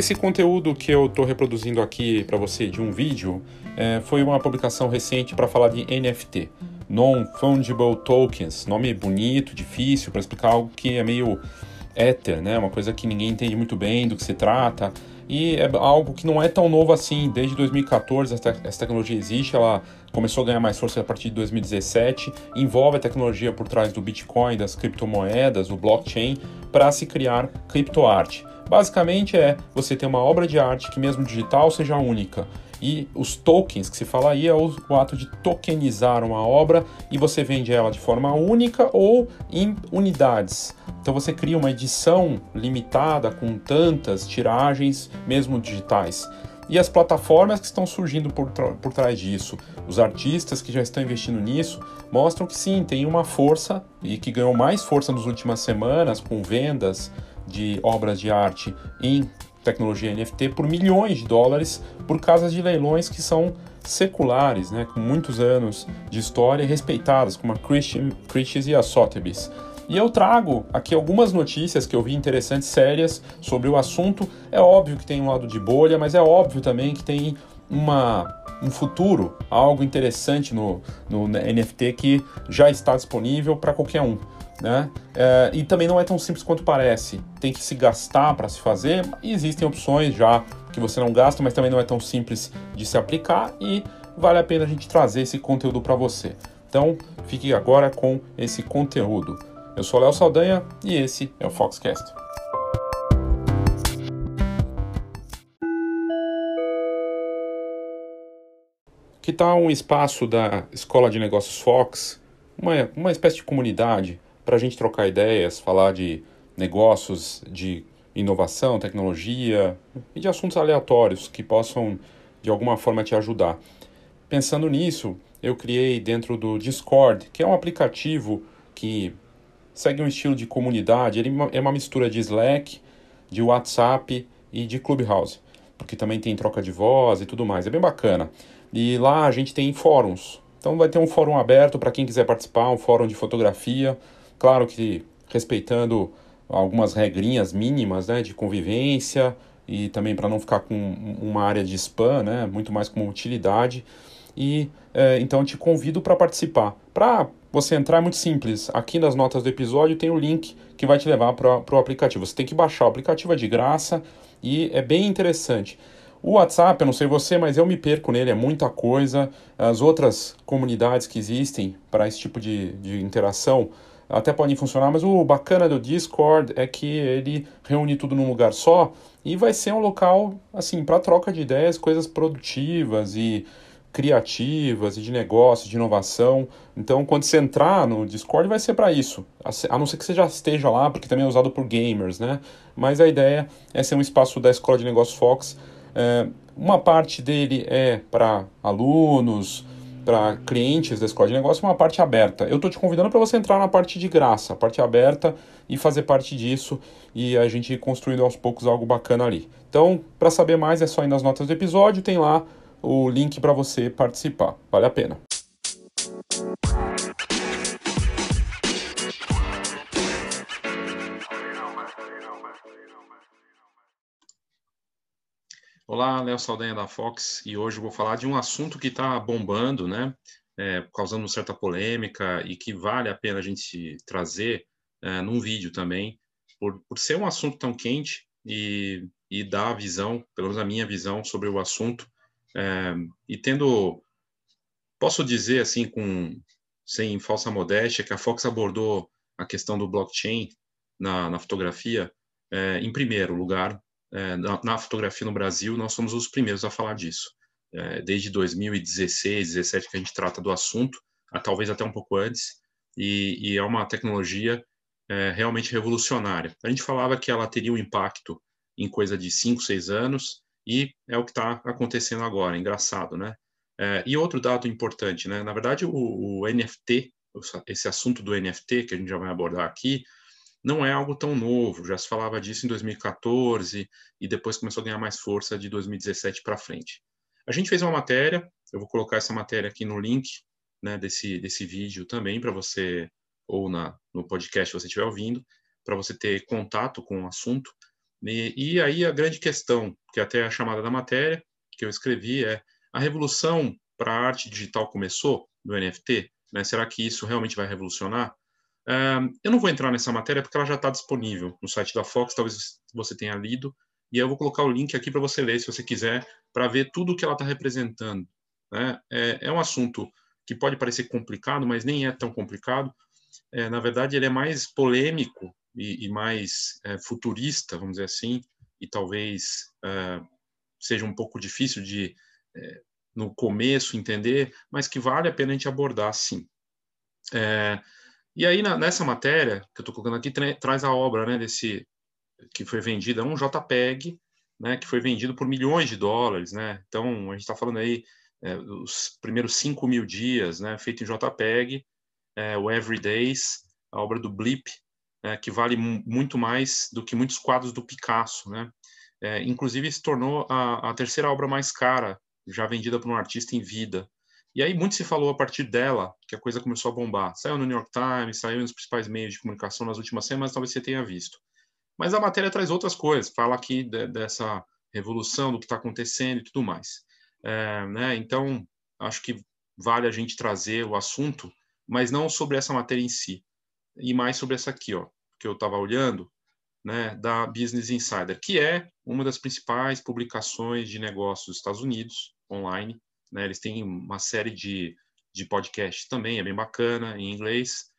Esse conteúdo que eu estou reproduzindo aqui para você de um vídeo é, foi uma publicação recente para falar de NFT, Non-Fungible Tokens, nome bonito, difícil para explicar algo que é meio éter, né? Uma coisa que ninguém entende muito bem do que se trata. E é algo que não é tão novo assim. Desde 2014 essa tecnologia existe, ela começou a ganhar mais força a partir de 2017. Envolve a tecnologia por trás do Bitcoin, das criptomoedas, o blockchain, para se criar criptoarte. Basicamente é você ter uma obra de arte que, mesmo digital, seja única. E os tokens que se fala aí é o, o, ato de tokenizar uma obra e você vende ela de forma única ou em unidades. Então você cria uma edição limitada com tantas tiragens, mesmo digitais. E as plataformas que estão surgindo por, por trás disso, os artistas que já estão investindo nisso, mostram que sim, tem uma força e que ganhou mais força nas últimas semanas com vendas de obras de arte em tecnologia NFT por milhões de dólares por causa de leilões que são seculares, né, com muitos anos de história respeitadas, como a Christie's e a Sotheby's. E eu trago aqui algumas notícias que eu vi interessantes, sérias sobre o assunto. É óbvio que tem um lado de bolha, mas é óbvio também que tem uma, um futuro, algo interessante no, no NFT que já está disponível para qualquer um. Né? É, e também não é tão simples quanto parece. Tem que se gastar para se fazer. E existem opções já que você não gasta, mas também não é tão simples de se aplicar e vale a pena a gente trazer esse conteúdo para você. Então, fique agora com esse conteúdo. Eu sou Léo Saldanha e esse é o Foxcast. Que tal um espaço da Escola de Negócios Fox, uma, uma espécie de comunidade para a gente trocar ideias, falar de negócios, de inovação, tecnologia e de assuntos aleatórios que possam de alguma forma te ajudar. Pensando nisso, eu criei dentro do Discord, que é um aplicativo que segue um estilo de comunidade, ele é uma mistura de Slack, de WhatsApp e de Clubhouse, porque também tem troca de voz e tudo mais, é bem bacana. E lá a gente tem fóruns, então vai ter um fórum aberto para quem quiser participar, um fórum de fotografia, Claro que respeitando algumas regrinhas mínimas né, de convivência e também para não ficar com uma área de spam, né, muito mais como utilidade. E é, então te convido para participar. Para você entrar é muito simples. Aqui nas notas do episódio tem o link que vai te levar para o aplicativo. Você tem que baixar o aplicativo, é de graça e é bem interessante. O WhatsApp, eu não sei você, mas eu me perco nele, é muita coisa. As outras comunidades que existem para esse tipo de, de interação até podem funcionar, mas o bacana do Discord é que ele reúne tudo num lugar só e vai ser um local assim para troca de ideias, coisas produtivas e criativas e de negócio, de inovação. Então, quando você entrar no Discord, vai ser para isso. A não ser que você já esteja lá, porque também é usado por gamers, né? Mas a ideia é ser um espaço da Escola de Negócios Fox. É, uma parte dele é para alunos, para clientes da escola de negócio uma parte aberta. Eu estou te convidando para você entrar na parte de graça, parte aberta e fazer parte disso e a gente ir construindo aos poucos algo bacana ali. Então, para saber mais é só ir nas notas do episódio, tem lá o link para você participar. Vale a pena. Olá, Léo Saldanha da Fox, e hoje vou falar de um assunto que está bombando, né, é, causando certa polêmica e que vale a pena a gente trazer é, num vídeo também, por, por ser um assunto tão quente e, e dar a visão, pelo menos a minha visão sobre o assunto, é, e tendo, posso dizer assim, com sem falsa modéstia, que a Fox abordou a questão do blockchain na, na fotografia é, em primeiro lugar, é, na, na, fotografia no Brasil, nós somos os primeiros a falar disso. É, desde 2016, 2017 que a gente trata do assunto, talvez até um pouco antes, e, e é uma tecnologia é, realmente revolucionária. A gente falava que ela teria um impacto em coisa de 5, 6 anos, e é o que está acontecendo agora, engraçado, né? É, e outro dado importante, né? Na verdade, o, o NFT, esse assunto do NFT que a gente já vai abordar aqui, não é algo tão novo, já se falava disso em 2014 e depois começou a ganhar mais força de 2017 para frente. A gente fez uma matéria, eu vou colocar essa matéria aqui no link né, desse, desse vídeo também para você, ou na, no podcast se você estiver ouvindo, para você ter contato com o assunto. E, e aí a grande questão, que até é a chamada da matéria que eu escrevi, é a revolução para a arte digital começou do NFT? Né? Será que isso realmente vai revolucionar? Eu não vou entrar nessa matéria porque ela já está disponível no site da Fox, talvez você tenha lido, e eu vou colocar o link aqui para você ler, se você quiser, para ver tudo o que ela está representando. Né? É, é, um assunto que pode parecer complicado, mas nem é tão complicado. É, na verdade, ele é mais polêmico e, e mais é, futurista, vamos dizer assim, e talvez é, seja um pouco difícil de, é, no começo, entender, mas que vale a pena a gente abordar, sim. E aí, na, nessa matéria que eu estou colocando aqui, tra traz a obra né, desse que foi vendida, um JPEG, né, que foi vendido por milhões de dólares. Né? Então, a gente está falando aí é, os primeiros 5 mil dias, né, feito em JPEG, é, o Everydays, a obra do Blip, é, que vale muito mais do que muitos quadros do Picasso. Né? É, inclusive, se tornou a, a terceira obra mais cara já vendida por um artista em vida. E aí muito se falou a partir dela que a coisa começou a bombar. Saiu no New York Times, saiu nos principais meios de comunicação nas últimas semanas, talvez você tenha visto. Mas a matéria traz outras coisas, fala aqui de, dessa revolução, do que está acontecendo e tudo mais. É, né? Então, acho que vale a gente trazer o assunto, mas não sobre essa matéria em si, e mais sobre essa aqui, ó, que eu estava olhando, né, da Business Insider, que é uma das principais publicações de negócios dos Estados Unidos, online. Né, eles têm uma série de, de podcasts também, é bem bacana, em inglês.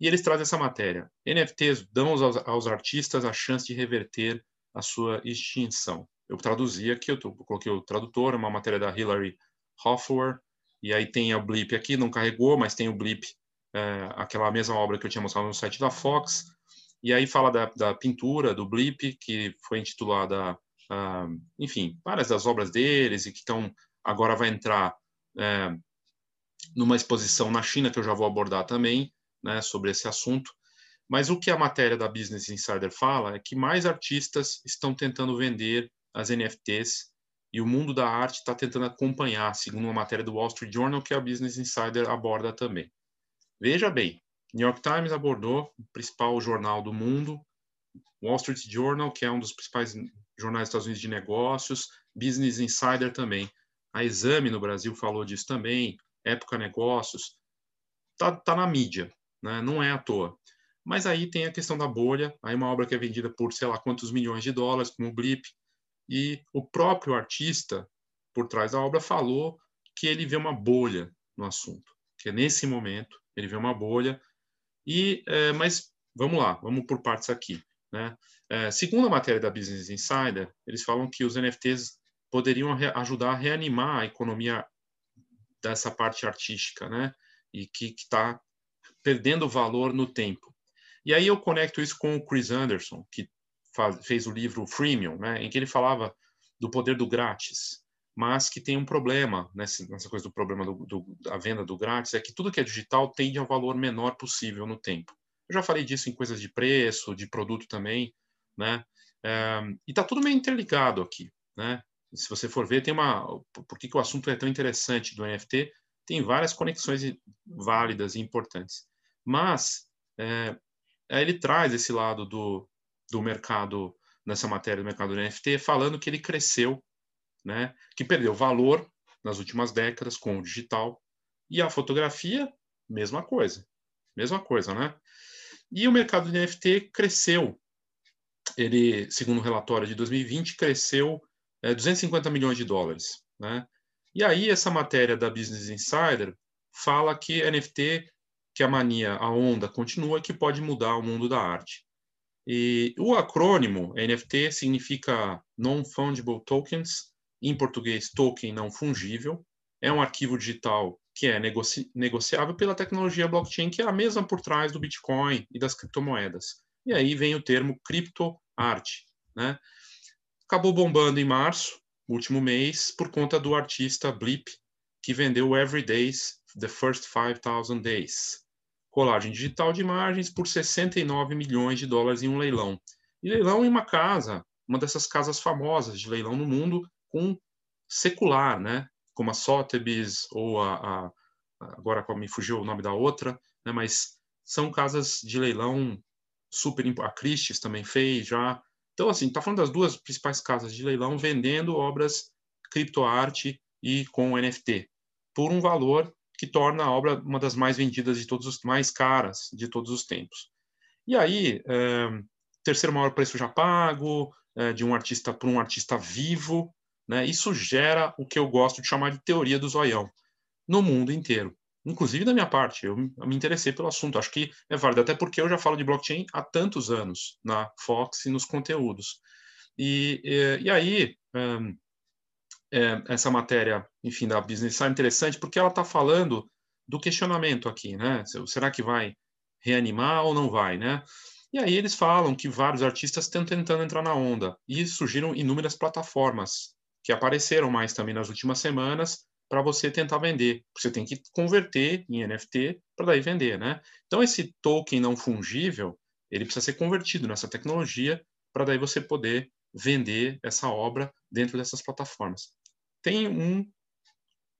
E eles trazem essa matéria. NFTs dão aos, aos artistas a chance de reverter a sua extinção. Eu traduzi aqui, eu, tô, eu coloquei o tradutor, uma matéria da Hilary Hoffwer, e aí tem a Blip aqui, não carregou, mas tem o Blip, é, aquela mesma obra que eu tinha mostrado no site da Fox, e aí fala da, da pintura, do Blip, que foi intitulada, uh, enfim, várias das obras deles e que estão agora vai entrar é, numa exposição na China que eu já vou abordar também, né, sobre esse assunto. Mas o que a matéria da Business Insider fala é que mais artistas estão tentando vender as NFTs e o mundo da arte está tentando acompanhar, segundo uma matéria do Wall Street Journal que a Business Insider aborda também. Veja bem, New York Times abordou, o principal jornal do mundo, Wall Street Journal, que é um dos principais jornais dos Estados Unidos de negócios, Business Insider também. A Exame no Brasil falou disso também, Época Negócios. Tá, tá na mídia, né? não é à toa. Mas aí tem a questão da bolha, aí uma obra que é vendida por sei lá quantos milhões de dólares, como o Blip, e o próprio artista por trás da obra falou que ele vê uma bolha no assunto, que nesse momento ele vê uma bolha e, é, mas vamos lá, vamos por partes aqui. Né? É, segundo a matéria da Business Insider, eles falam que os NFTs poderiam ajudar a reanimar a economia dessa parte artística, né? E que está perdendo valor no tempo. E aí eu conecto isso com o Chris Anderson, que faz, fez o livro Freemium, né? Em que ele falava do poder do grátis, mas que tem um problema nessa, nessa coisa do problema do, do, da venda do grátis, é que tudo que é digital tende ao valor menor possível no tempo. Eu já falei disso em coisas de preço, de produto também, né? É, e está tudo meio interligado aqui, né? Se você for ver, tem uma. Por que, que o assunto é tão interessante do NFT? Tem várias conexões válidas e importantes. Mas é, ele traz esse lado do, do mercado, nessa matéria do mercado do NFT, falando que ele cresceu né, que perdeu valor nas últimas décadas com o digital. E a fotografia, mesma coisa. Mesma coisa, né? E o mercado de NFT cresceu. Ele, segundo o relatório de 2020, cresceu é, 250 milhões de dólares, né? E aí essa matéria da Business Insider fala que NFT, que a mania, a onda continua, que pode mudar o mundo da arte. E o acrônimo NFT significa Non-Fungible Tokens, em português, token não fungível, é um arquivo digital que é negoci negociável pela tecnologia blockchain, que é a mesma por trás do Bitcoin e das criptomoedas. E aí vem o termo criptoarte. Né? Acabou bombando em março, último mês, por conta do artista Blip, que vendeu Every Days, The First 5,000 Days. Colagem digital de imagens por 69 milhões de dólares em um leilão. E leilão em uma casa, uma dessas casas famosas de leilão no mundo, com secular, né? Como a Sotheby's ou a, a agora me fugiu o nome da outra, né? Mas são casas de leilão super a Christie's também fez já Então, assim, está falando das duas principais casas de leilão vendendo obras criptoarte e com NFT, por um valor que torna a obra uma das mais vendidas de todos os mais caras de todos os tempos. E aí, é, terceiro maior preço já pago é, de um artista para um artista vivo, né? Isso gera o que eu gosto de chamar de teoria do zoião no mundo inteiro. Inclusive da minha parte, eu me interessei pelo assunto. Acho que é válido, até porque eu já falo de blockchain há tantos anos na Fox e nos conteúdos. E, e, e aí, um, é, essa matéria, enfim, da Business é interessante porque ela está falando do questionamento aqui, né? Será que vai reanimar ou não vai, né? E aí eles falam que vários artistas estão tentando entrar na onda e surgiram inúmeras plataformas que apareceram mais também nas últimas semanas para você tentar vender. Você tem que converter em NFT para daí vender, né? Então esse token não fungível, ele precisa ser convertido nessa tecnologia para daí você poder vender essa obra dentro dessas plataformas. Tem um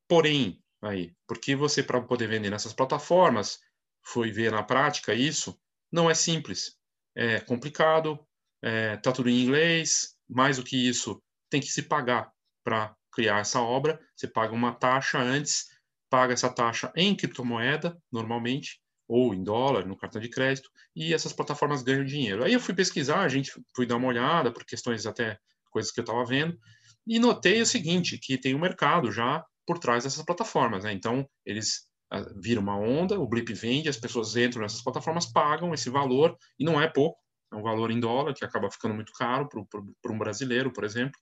porém aí, porque você para poder vender nessas plataformas, foi ver na prática isso, não é simples. É complicado, é, tá tudo em inglês, mais do que isso, tem que se pagar para criar essa obra, você paga uma taxa antes, paga essa taxa em criptomoeda, normalmente, ou em dólar, no cartão de crédito, e essas plataformas ganham dinheiro. Aí eu fui pesquisar, a gente fui dar uma olhada, por questões até coisas que eu estava vendo, e notei o seguinte, que tem um mercado já por trás dessas plataformas, né? Então, eles ah, viram uma onda, o Blip vende, as pessoas entram nessas plataformas, pagam esse valor, e não é pouco, é um valor em dólar, que acaba ficando muito caro para um brasileiro, por exemplo,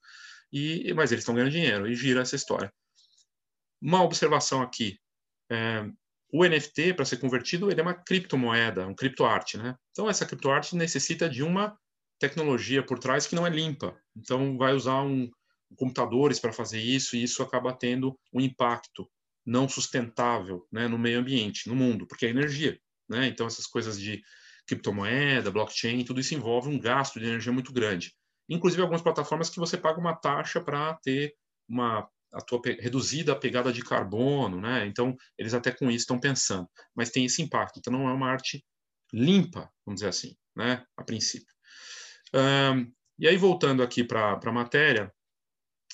e, mas eles estão ganhando dinheiro e gira essa história. Uma observação aqui: é, o NFT, para ser convertido, ele é uma criptomoeda, um criptoarte, né? Então, essa criptoarte necessita de uma tecnologia por trás que não é limpa. Então, vai usar um, computadores para fazer isso e isso acaba tendo um impacto não sustentável né, no meio ambiente, no mundo, porque é energia. Né? Então, essas coisas de criptomoeda, blockchain, tudo isso envolve um gasto de energia muito grande inclusive algumas plataformas que você paga uma taxa para ter uma a tua reduzida a pegada de carbono, né? Então eles até com isso estão pensando, mas tem esse impacto. Então não é uma arte limpa, vamos dizer assim, né? A princípio. Um, e aí voltando aqui para a matéria,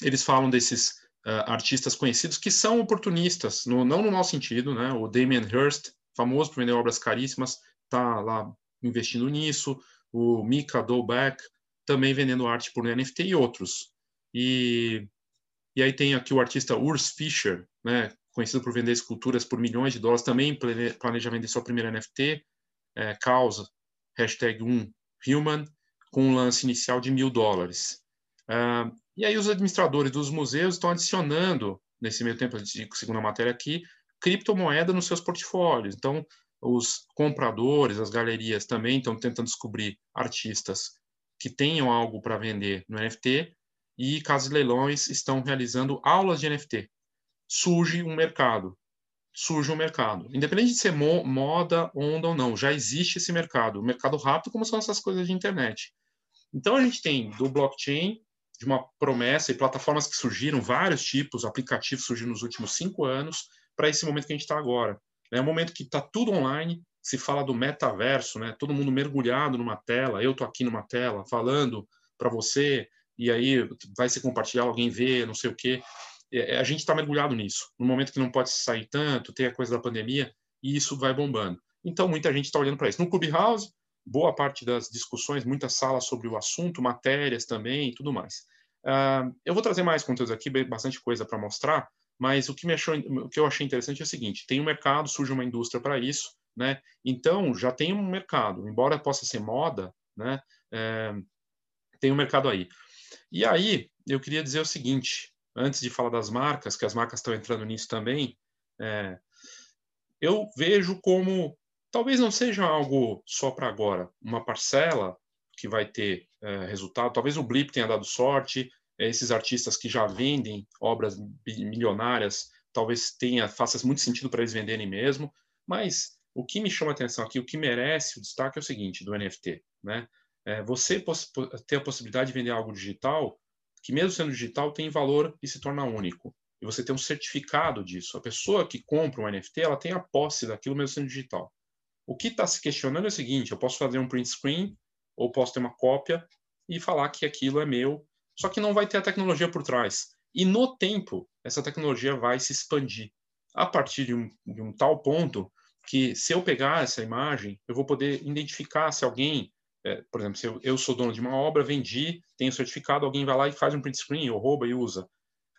eles falam desses uh, artistas conhecidos que são oportunistas, no, não no mau sentido, né? O Damien Hirst, famoso por vender obras caríssimas, está lá investindo nisso. O Mika Dolbeck, também vendendo arte por NFT e outros. E, e aí tem aqui o artista Urs Fischer, né, conhecido por vender esculturas por milhões de dólares, também planeja vender sua primeira NFT, é, causa, hashtag 1 human, com um lance inicial de mil dólares. Uh, e aí os administradores dos museus estão adicionando, nesse meio tempo, segundo a matéria aqui, criptomoeda nos seus portfólios. Então, os compradores, as galerias também estão tentando descobrir artistas que tenham algo para vender no NFT e casas de leilões estão realizando aulas de NFT. Surge um mercado. Surge um mercado. Independente de ser mo moda, onda ou não, já existe esse mercado. O mercado rápido, como são essas coisas de internet. Então, a gente tem do blockchain, de uma promessa e plataformas que surgiram, vários tipos, aplicativos surgiram nos últimos cinco anos, para esse momento que a gente está agora. É um momento que está tudo online, se fala do metaverso, né? Todo mundo mergulhado numa tela, eu tô aqui numa tela falando para você e aí vai se compartilhar, alguém vê, não sei o quê. É, a gente está mergulhado nisso. No momento que não pode sair tanto, tem a coisa da pandemia e isso vai bombando. Então muita gente está olhando para isso. No Clubhouse, boa parte das discussões, muitas salas sobre o assunto, matérias também e tudo mais. Uh, eu vou trazer mais conteúdos aqui, bastante coisa para mostrar, mas o que, achou, o que eu achei interessante é o seguinte: tem um mercado, surge uma indústria para isso, né? Então, já tem um mercado, embora possa ser moda, né? É, tem um mercado aí. E aí, eu queria dizer o seguinte, antes de falar das marcas, que as marcas estão entrando nisso também, é, eu vejo como, talvez não seja algo só para agora, uma parcela que vai ter é, resultado, talvez o Blip tenha dado sorte, é, esses artistas que já vendem obras milionárias, talvez tenha, faça muito sentido para eles venderem mesmo, mas o que me chama atenção aqui, o que merece o destaque é o seguinte, do NFT, né? É, você ter a possibilidade de vender algo digital, que mesmo sendo digital tem valor e se torna único. E você tem um certificado disso. A pessoa que compra um NFT, ela tem a posse daquilo mesmo sendo digital. O que está se questionando é o seguinte: eu posso fazer um print screen ou posso ter uma cópia e falar que aquilo é meu, só que não vai ter a tecnologia por trás. E no tempo, essa tecnologia vai se expandir a partir de um, de um tal ponto que, se eu pegar essa imagem, eu vou poder identificar se alguém, é, por exemplo, se eu, eu, sou dono de uma obra, vendi, tenho certificado, alguém vai lá e faz um print screen, ou rouba e usa.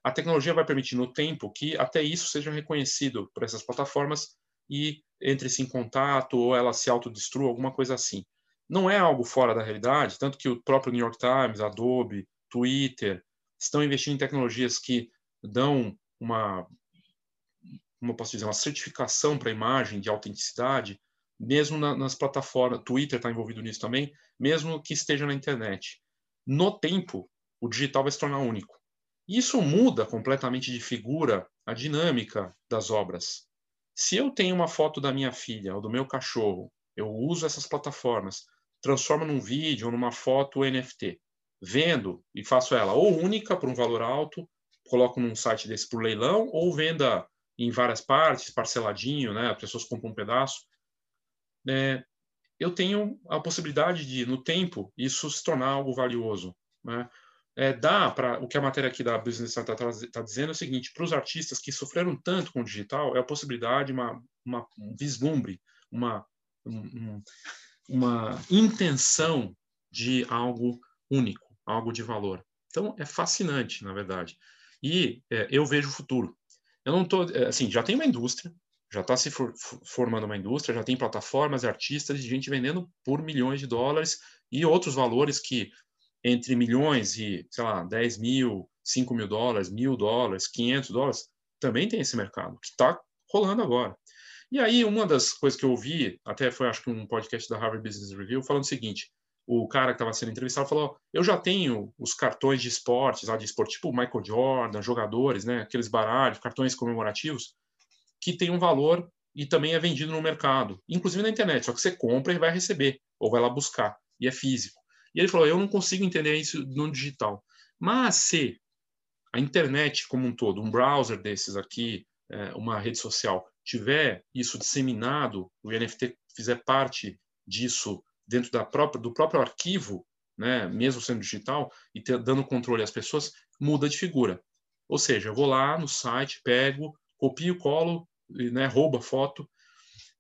A tecnologia vai permitir no tempo que até isso seja reconhecido por essas plataformas e entre-se em contato ou ela se autodestrua, alguma coisa assim. Não é algo fora da realidade, tanto que o próprio New York Times, Adobe, Twitter estão investindo em tecnologias que dão uma, como posso dizer, uma certificação para a imagem de autenticidade, mesmo na, nas plataformas, Twitter está envolvido nisso também, mesmo que esteja na internet. No tempo, o digital vai se tornar único. Isso muda completamente de figura a dinâmica das obras. Se eu tenho uma foto da minha filha ou do meu cachorro, eu uso essas plataformas, transformo num vídeo ou numa foto NFT, vendo e faço ela ou única por um valor alto, coloco num site desse por leilão, ou venda em várias partes, parceladinho, né? As pessoas compram um pedaço. É, eu tenho a possibilidade de, no tempo, isso se tornar algo valioso. Né? É, dá para o que a matéria aqui da Business está tá dizendo é o seguinte: para os artistas que sofreram tanto com o digital, é a possibilidade, uma, uma um vislumbre, uma, um, uma intenção de algo único, algo de valor. Então é fascinante, na verdade. E é, eu vejo o futuro. Eu não estou, é, assim, já tem uma indústria, já está se for, formando uma indústria, já tem plataformas, artistas, gente vendendo por milhões de dólares e outros valores que entre milhões e, sei lá, 10 mil, 5 mil dólares, mil dólares, 500 dólares, também tem esse mercado, que está rolando agora. E aí, uma das coisas que eu ouvi, até foi acho que um podcast da Harvard Business Review, falando o seguinte: o cara que estava sendo entrevistado falou: Eu já tenho os cartões de esportes, lá de esporte, tipo Michael Jordan, jogadores, né, aqueles baralhos, cartões comemorativos, que tem um valor e também é vendido no mercado, inclusive na internet, só que você compra e vai receber, ou vai lá buscar, e é físico. E ele falou: Eu não consigo entender isso no digital. Mas se a internet como um todo, um browser desses aqui, é, uma rede social, tiver isso disseminado, o NFT fizer parte disso dentro da própria, do próprio arquivo, né, mesmo sendo digital, e ter, dando controle às pessoas, muda de figura. Ou seja, eu vou lá no site, pego, copio, colo, né, rouba foto,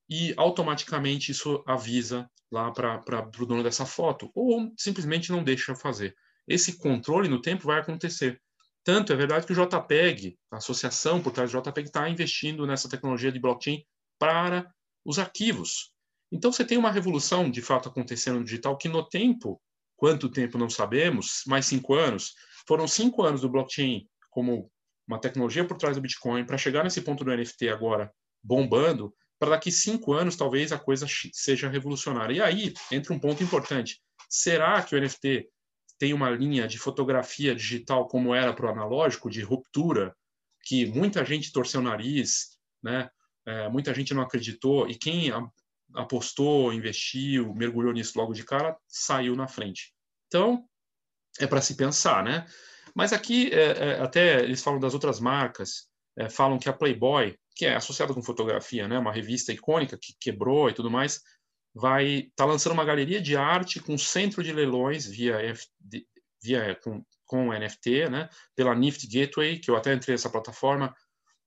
e automaticamente isso avisa lá para o dono dessa foto, ou simplesmente não deixa fazer. Esse controle no tempo vai acontecer. Tanto é verdade que o JPEG, a associação por trás do JPEG, está investindo nessa tecnologia de blockchain para os arquivos. Então você tem uma revolução de fato acontecendo no digital que no tempo, quanto tempo não sabemos, mais cinco anos, foram cinco anos do blockchain como uma tecnologia por trás do Bitcoin para chegar nesse ponto do NFT agora bombando, para daqui cinco anos talvez a coisa seja revolucionária. E aí entra um ponto importante: será que o NFT tem uma linha de fotografia digital como era para o analógico, de ruptura, que muita gente torceu o nariz, né? É, muita gente não acreditou, e quem apostou, investiu, mergulhou nisso logo de cara, saiu na frente. Então, é para se pensar, né? Mas aqui, é, é, até eles falam das outras marcas, é, falam que a Playboy, que é associada com fotografia, né, uma revista icônica que quebrou e tudo mais, vai tá lançando uma galeria de arte com centro de leilões via, via com, com NFT, né, pela Nift Gateway, que eu até entrei nessa plataforma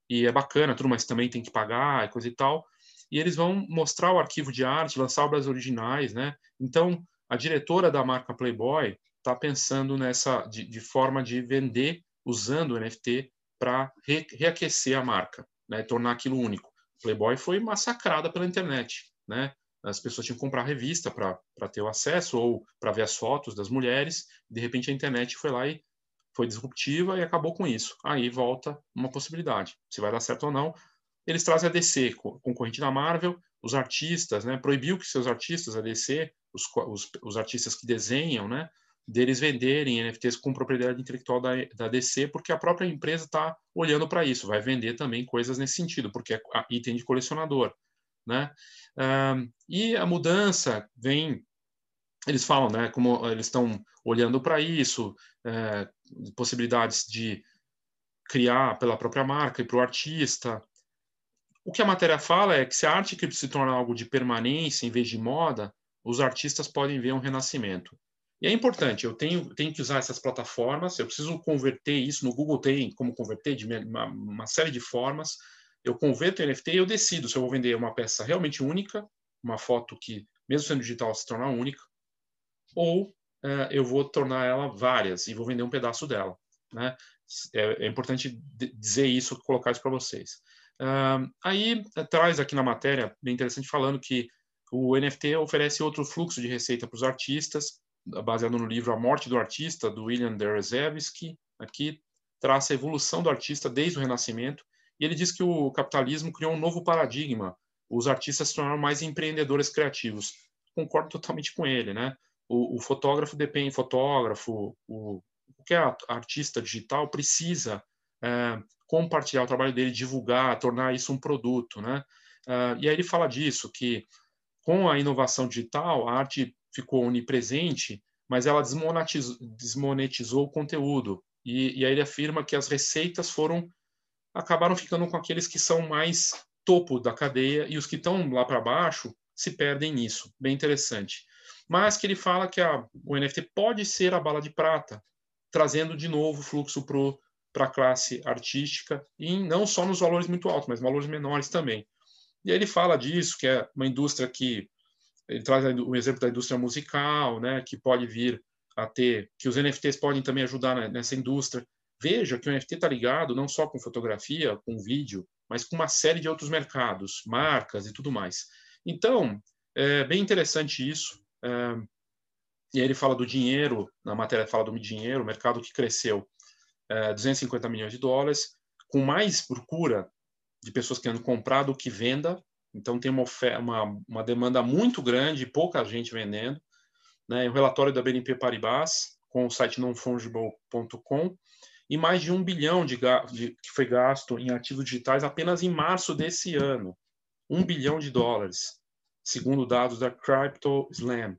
e é bacana, tudo, mas também tem que pagar e coisa e tal. E eles vão mostrar o arquivo de arte, lançar obras originais, né? Então, a diretora da marca Playboy está pensando nessa de, de, forma de vender usando o NFT para re, reaquecer a marca, né? Tornar aquilo único. Playboy foi massacrada pela internet, né? as pessoas tinham que comprar revista para ter o acesso ou para ver as fotos das mulheres. De repente a internet foi lá e foi disruptiva e acabou com isso. Aí volta uma possibilidade. Se vai dar certo ou não. Eles trazem a DC, concorrente da Marvel, os artistas, né? Proibiu que seus artistas, a DC, os, os, os artistas que desenham, né? Deles venderem NFTs com propriedade intelectual da, da DC, porque a própria empresa está olhando para isso, vai vender também coisas nesse sentido, porque é item de colecionador. Né? e a mudança vem, eles falam, né, como eles estão olhando para isso, é, possibilidades de criar pela própria marca e para o artista. O que a matéria fala é que se a arte se torna algo de permanência em vez de moda, os artistas podem ver um renascimento. E é importante, eu tenho, tenho que usar essas plataformas, eu preciso converter isso, no Google tem como converter de uma, uma série de formas, eu converto em NFT e eu decido se eu vou vender uma peça realmente única, uma foto que, mesmo sendo digital, se tornar única, ou uh, eu vou tornar ela várias e vou vender um pedaço dela. Né? É, é importante dizer isso, colocar isso para vocês. Uh, aí traz aqui na matéria, bem interessante, falando que o NFT oferece outro fluxo de receita para os artistas, baseado no livro A Morte do Artista, do William Derezevsky. Aqui traça a evolução do artista desde o Renascimento, e ele diz que o capitalismo criou um novo paradigma. Os artistas se tornaram mais empreendedores criativos. Concordo totalmente com ele, né? O, o fotógrafo depende, fotógrafo, o qualquer artista digital precisa é, compartilhar o trabalho dele, divulgar, tornar isso um produto, né? Uh, e aí ele fala disso, que com a inovação digital, a arte ficou onipresente, mas ela desmonetizou, desmonetizou o conteúdo. E, e, aí ele afirma que as receitas foram acabaram ficando com aqueles que são mais topo da cadeia e os que estão lá para baixo se perdem nisso. Bem interessante. Mas que ele fala que a, o NFT pode ser a bala de prata, trazendo de novo fluxo para a classe artística, e não só nos valores muito altos, mas valores menores também. E aí ele fala disso, que é uma indústria que ele traz o exemplo da indústria musical, né, que pode vir a ter, que os NFTs podem também ajudar nessa indústria. Veja que o NFT está ligado não só com fotografia, com vídeo, mas com uma série de outros mercados, marcas e tudo mais. Então, é bem interessante isso. É, e aí ele fala do dinheiro, na matéria fala do dinheiro, mercado que cresceu é, 250 milhões de dólares, com mais procura de pessoas querendo comprar do que venda, então tem uma, uma, uma demanda muito grande, pouca gente vendendo. Né? O relatório da BNP Paribas, com o site nonfungible.com, e mais de um bilhão de, de, que foi gasto em ativos digitais apenas em março desse ano. Um bilhão de dólares, segundo dados da Crypto Slam.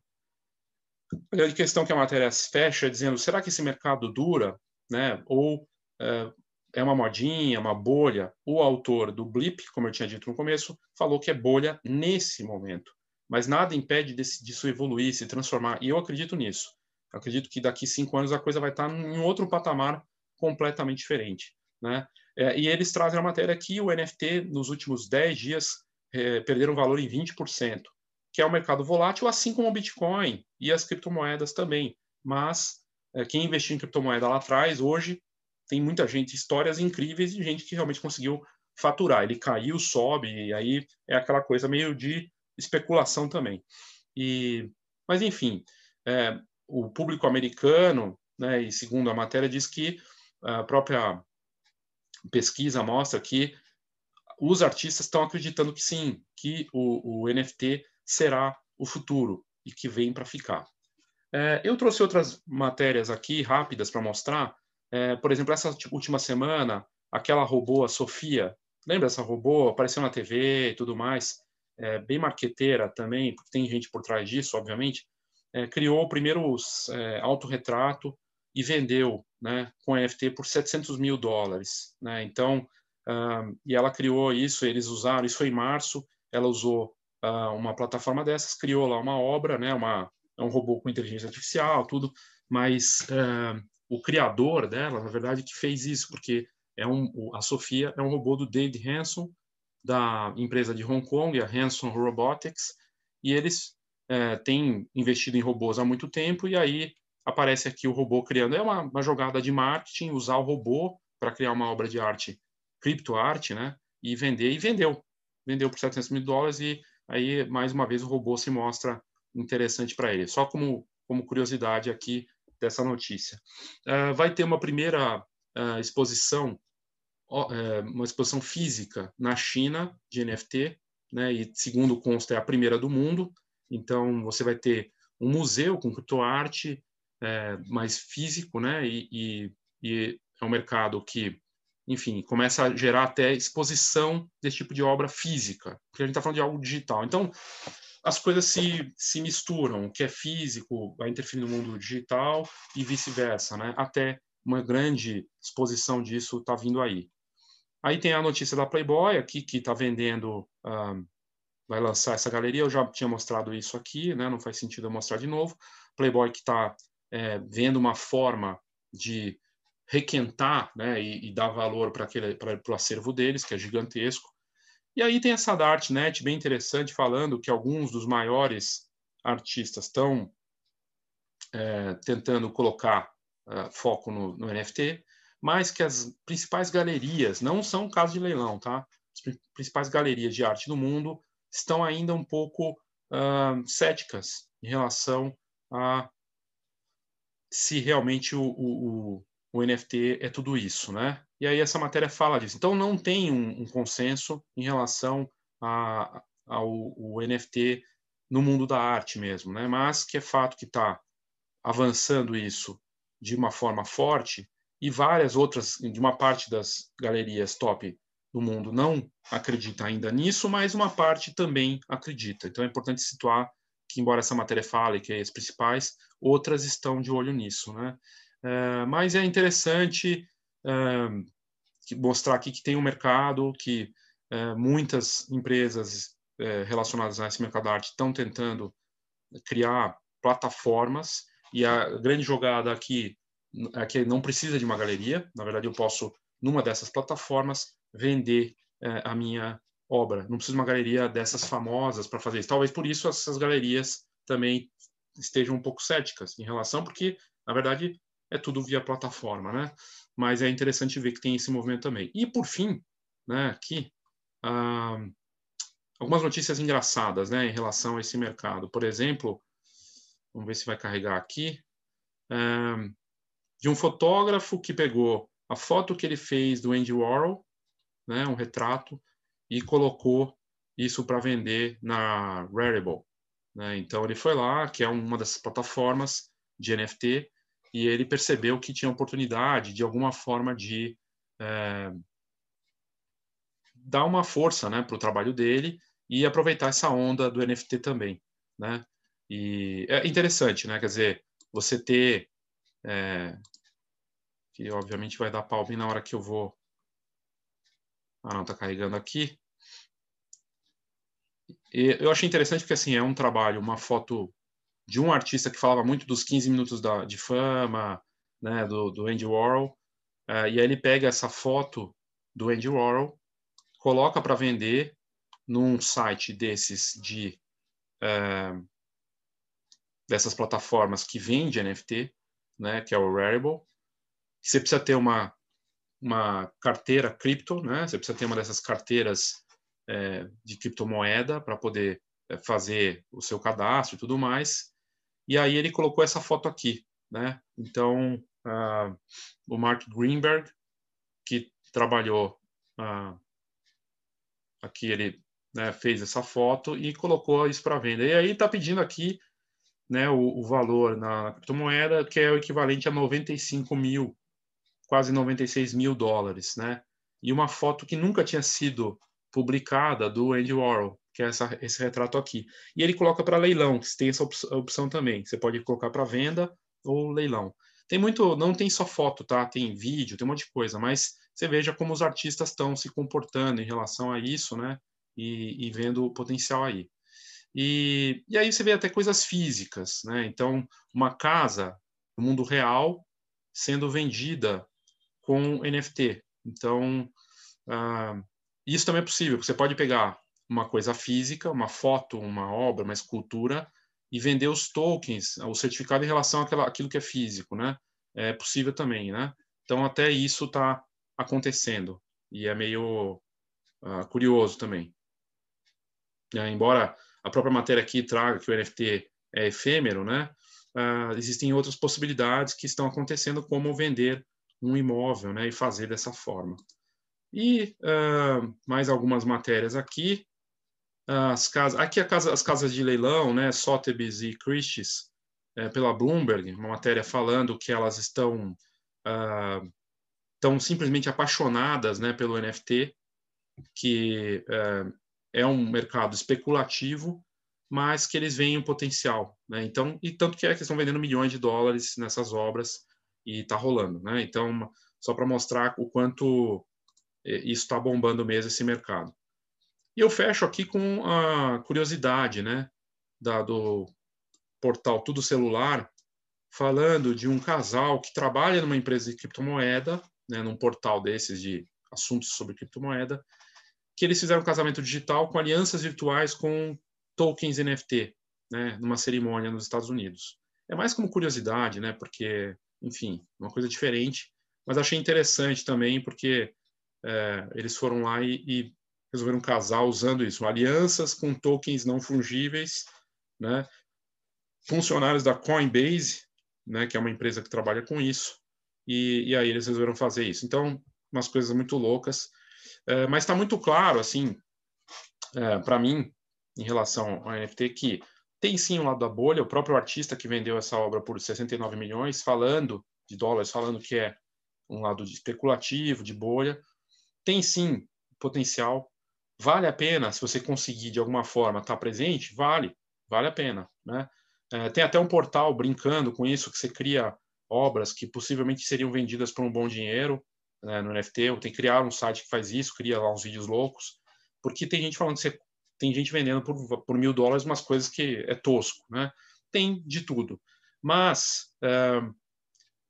A questão que a matéria fecha dizendo, será que esse mercado dura? Né? Ou uh, é uma modinha, uma bolha. O autor do Blip, como eu tinha dito no começo, falou que é bolha nesse momento. Mas nada impede desse, disso evoluir, se transformar. E eu acredito nisso. Eu acredito que daqui cinco anos a coisa vai estar em outro patamar completamente diferente. Né? É, e eles trazem a matéria que o NFT, nos últimos 10 dias, é, perderam valor em 20%, que é um mercado volátil, assim como o Bitcoin e as criptomoedas também. Mas quem investiu em criptomoeda lá atrás, hoje, tem muita gente, histórias incríveis de gente que realmente conseguiu faturar. Ele caiu, sobe, e aí é aquela coisa meio de especulação também. E, mas, enfim, é, o público americano, né, e segundo a matéria, diz que a própria pesquisa mostra que os artistas estão acreditando que sim, que o, o NFT será o futuro e que vem para ficar. É, eu trouxe outras matérias aqui rápidas para mostrar é, por exemplo, essa última semana, aquela robô, a Sofia, lembra essa robô? Apareceu na TV e tudo mais, é, bem marqueteira também, porque tem gente por trás disso, obviamente, é, criou o primeiro é, autorretrato e vendeu né, com NFT por 700 mil dólares. Né? Então, uh, e ela criou isso, eles usaram, isso foi em março, ela usou uh, uma plataforma dessas, criou lá uma obra, né, uma, é um robô com inteligência artificial, tudo, mas uh, o criador dela, na verdade, que fez isso, porque é um, a Sofia é um robô do Dave Hanson, da empresa de Hong Kong, a Hanson Robotics, e eles é, têm investido em robôs há muito tempo, e aí aparece aqui o robô criando. É uma, uma jogada de marketing, usar o robô para criar uma obra de arte, criptoarte, né? E vender, e vendeu. Vendeu por 700 mil dólares, e aí, mais uma vez, o robô se mostra interessante para ele. Só como, como curiosidade aqui, dessa notícia. Uh, vai ter uma primeira uh, exposição, uh, uma exposição física na China de NFT, né, e segundo consta é a primeira do mundo. Então você vai ter um museu com criptoarte mais físico, né, e, e, e é um mercado que enfim, começa a gerar até exposição desse tipo de obra física, porque a gente está falando de algo digital. Então, as coisas se, se misturam, o que é físico vai interferir no mundo digital e vice-versa, né? Até uma grande exposição disso está vindo aí. Aí tem a notícia da Playboy aqui que está vendendo, vai lançar essa galeria. Eu já tinha mostrado isso aqui, né? Não faz sentido eu mostrar de novo, Playboy que está é, vendo uma forma de requentar né, e, e dar valor para o acervo deles, que é gigantesco. E aí tem essa Dartnet bem interessante falando que alguns dos maiores artistas estão é, tentando colocar uh, foco no, no, NFT, mas que as principais galerias, não são casos de leilão, tá? As principais galerias de arte do mundo estão ainda um pouco uh, céticas em relação a se realmente o, o, o, NFT é tudo isso, né? E aí essa matéria fala disso. Então não tem um, um consenso em relação a, ao, NFT no mundo da arte mesmo, né? Mas que é fato que está avançando isso de uma forma forte e várias outras, de uma parte das galerias top do mundo não acredita ainda nisso, mas uma parte também acredita. Então é importante situar que, embora essa matéria fale que é as principais, outras estão de olho nisso, né? É, mas é interessante é, mostrar aqui que tem um mercado, que é, muitas empresas relacionadas a esse mercado da arte estão tentando criar plataformas e a grande jogada aqui é que não precisa de uma galeria. Na verdade, eu posso numa dessas plataformas vender a minha obra. Não precisa de uma galeria dessas famosas para fazer isso. Talvez por isso essas galerias também estejam um pouco céticas em relação, porque na verdade é tudo via plataforma, né? Mas é interessante ver que tem esse movimento também. E por fim, né, aqui algumas notícias engraçadas, né, em relação a esse mercado. Por exemplo, vamos ver se vai carregar aqui, de um fotógrafo que pegou a foto que ele fez do Andy Warhol, né, um retrato, e colocou isso para vender na Rarible. Né? Então ele foi lá, que é uma dessas plataformas de NFT, e ele percebeu que tinha oportunidade de alguma forma de é, dar uma força né, para o trabalho dele e aproveitar essa onda do NFT também. Né? E é interessante, né? quer dizer, você ter. É, que obviamente vai dar pau na hora que eu vou ah, não, está carregando aqui. E eu achei interessante porque, assim, é um trabalho, uma foto de um artista que falava muito dos 15 minutos da, de fama, né, do, do Andy Warhol, uh, e aí ele pega essa foto do Andy Warhol, coloca para vender num site desses de uh, dessas plataformas que vende NFT, né, que é o Rarible. Você precisa ter uma uma carteira cripto, né? Você precisa ter uma dessas carteiras é, de criptomoeda para poder é, fazer o seu cadastro e tudo mais. E aí ele colocou essa foto aqui, né? Então, uh, o Mark Greenberg, que trabalhou uh, aqui, ele né, fez essa foto e colocou isso para venda. E aí está pedindo aqui né, o, o, valor na criptomoeda, que é o equivalente a 95 mil quase 96 mil dólares, né? E uma foto que nunca tinha sido publicada do Andy Warhol, que é essa, esse retrato aqui. E ele coloca para leilão, que tem essa opção também. Você pode colocar para venda ou leilão. Tem muito, não tem só foto, tá? Tem vídeo, tem um monte de coisa, mas você veja como os artistas estão se comportando em relação a isso, né? E, e vendo o potencial aí. E, e aí você vê até coisas físicas, né? Então, uma casa no mundo real sendo vendida com NFT. Então, uh, isso também é possível. Você pode pegar uma coisa física, uma foto, uma obra, uma escultura, e vender os tokens, o certificado em relação àquela, àquilo que é físico, né? É possível também, né? Então, até isso está acontecendo. E é meio uh, curioso também. É, embora a própria matéria aqui traga que o NFT é efêmero, né? Uh, existem outras possibilidades que estão acontecendo, como vender um imóvel né, e fazer dessa forma. E uh, mais algumas matérias aqui. As casas, aqui a casa, as casas de leilão, né, Sotheby's e Christie's, é, pela Bloomberg, uma matéria falando que elas estão, uh, estão simplesmente apaixonadas né, pelo NFT, que uh, é um mercado especulativo, mas que eles veem um potencial. Né? Então, e tanto que é que estão vendendo milhões de dólares nessas obras e está rolando, né? Então, só para mostrar o quanto é, isso está bombando mesmo esse mercado. E eu fecho aqui com a curiosidade, né, da, do, portal Tudo Celular, falando de um casal que trabalha numa empresa de criptomoeda, né, num portal desses de assuntos sobre criptomoeda, que eles fizeram um casamento digital com alianças virtuais com tokens NFT, né, numa cerimônia nos Estados Unidos. É mais como curiosidade, né, porque, enfim, uma coisa diferente, mas achei interessante também porque é, eles foram lá e, e resolveram casar usando isso, alianças com tokens não fungíveis, né, funcionários da Coinbase, né, que é uma empresa que trabalha com isso, e, e aí eles resolveram fazer isso. Então, umas coisas muito loucas, é, mas está muito claro, assim, é, para mim, em relação ao NFT, que tem sim um lado da bolha, o próprio artista que vendeu essa obra por 69 milhões, falando de dólares, falando que é um lado de especulativo, de bolha, tem sim potencial, vale a pena, se você conseguir de alguma forma estar tá presente, vale, vale a pena, né? É, tem até um portal brincando com isso, que você cria obras que possivelmente seriam vendidas por um bom dinheiro né, no NFT, ou tem que criar um site que faz isso, cria lá uns vídeos loucos, porque tem gente falando que você, tem gente vendendo por, por mil dólares umas coisas que é tosco, né? Tem de tudo. Mas é,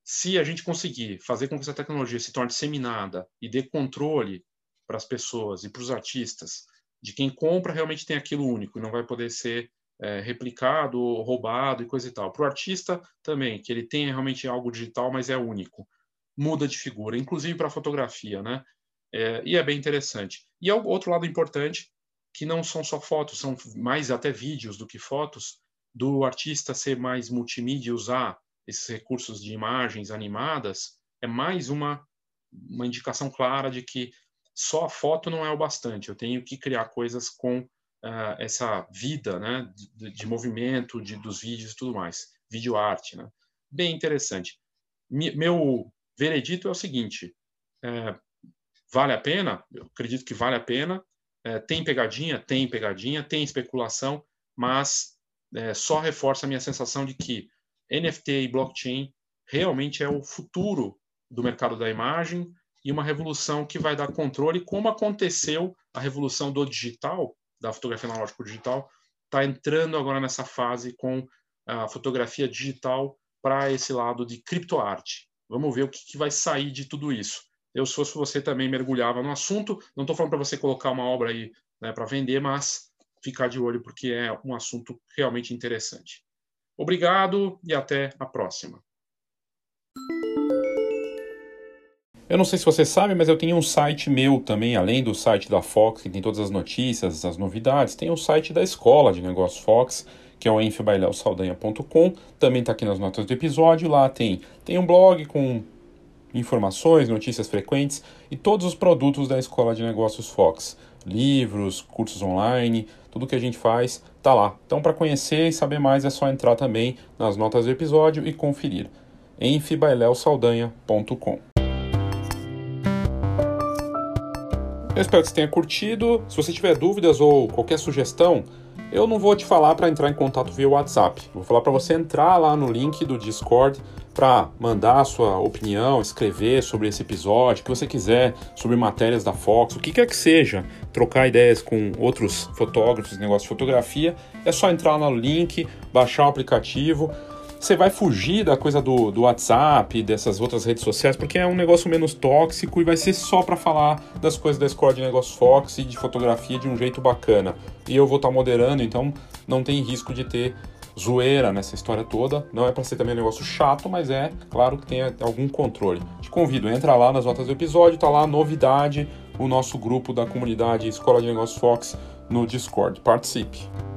se a gente conseguir fazer com que essa tecnologia se torne disseminada e dê controle para as pessoas e para os artistas de quem compra realmente tem aquilo único não vai poder ser é, replicado, roubado e coisa e tal. Para o artista também, que ele tenha realmente algo digital, mas é único. Muda de figura, inclusive para a fotografia, né? É, e é bem interessante. E é outro lado importante, que não são só fotos, são mais até vídeos do que fotos, do artista ser mais multimídia usar esses recursos de imagens animadas, é mais uma, uma indicação clara de que só a foto não é o bastante. Eu tenho que criar coisas com uh, essa vida né, de, de movimento de, dos vídeos e tudo mais. Vídeo arte, né? Bem interessante. Meu veredito é o seguinte, é, vale a pena? Eu acredito que vale a pena. É, tem pegadinha? Tem pegadinha, tem especulação, mas é, só reforça a minha sensação de que NFT e blockchain realmente é o futuro do mercado da imagem e uma revolução que vai dar controle, como aconteceu a revolução do digital da fotografia analógica digital, está entrando agora nessa fase com a fotografia digital para esse lado de criptoarte. Vamos ver o que, que vai sair de tudo isso. Eu, se fosse você, também mergulhava no assunto. Não estou falando para você colocar uma obra aí né, para vender, mas ficar de olho porque é um assunto realmente interessante. Obrigado e até a próxima. Eu não sei se você sabe, mas eu tenho um site meu também, além do site da Fox, que tem todas as notícias, as novidades, tem um site da Escola de Negócios Fox, que é o enfibaileosaldanha.com, também está aqui nas notas do episódio, lá tem, tem um blog com informações, notícias frequentes e todos os produtos da Escola de Negócios Fox, livros, cursos online, tudo que a gente faz tá lá. Então para conhecer e saber mais é só entrar também nas notas do episódio e conferir. enfibaileosaldanha.com Eu espero que você tenha curtido. Se você tiver dúvidas ou qualquer sugestão, eu não vou te falar para entrar em contato via WhatsApp. Vou falar para você entrar lá no link do Discord para mandar a sua opinião, escrever sobre esse episódio, o que você quiser, sobre matérias da Fox, o que quer que seja, trocar ideias com outros fotógrafos, negócio de fotografia. É só entrar no link, baixar o aplicativo você vai fugir da coisa do, do WhatsApp, dessas outras redes sociais, porque é um negócio menos tóxico e vai ser só para falar das coisas da Escola de Negócios Fox e de fotografia de um jeito bacana. E eu vou estar tá moderando, então não tem risco de ter zoeira nessa história toda. Não é para ser também um negócio chato, mas é claro que tem algum controle. Te convido, entra lá nas notas do episódio, tá lá a novidade, o nosso grupo da comunidade Escola de Negócios Fox no Discord. Participe!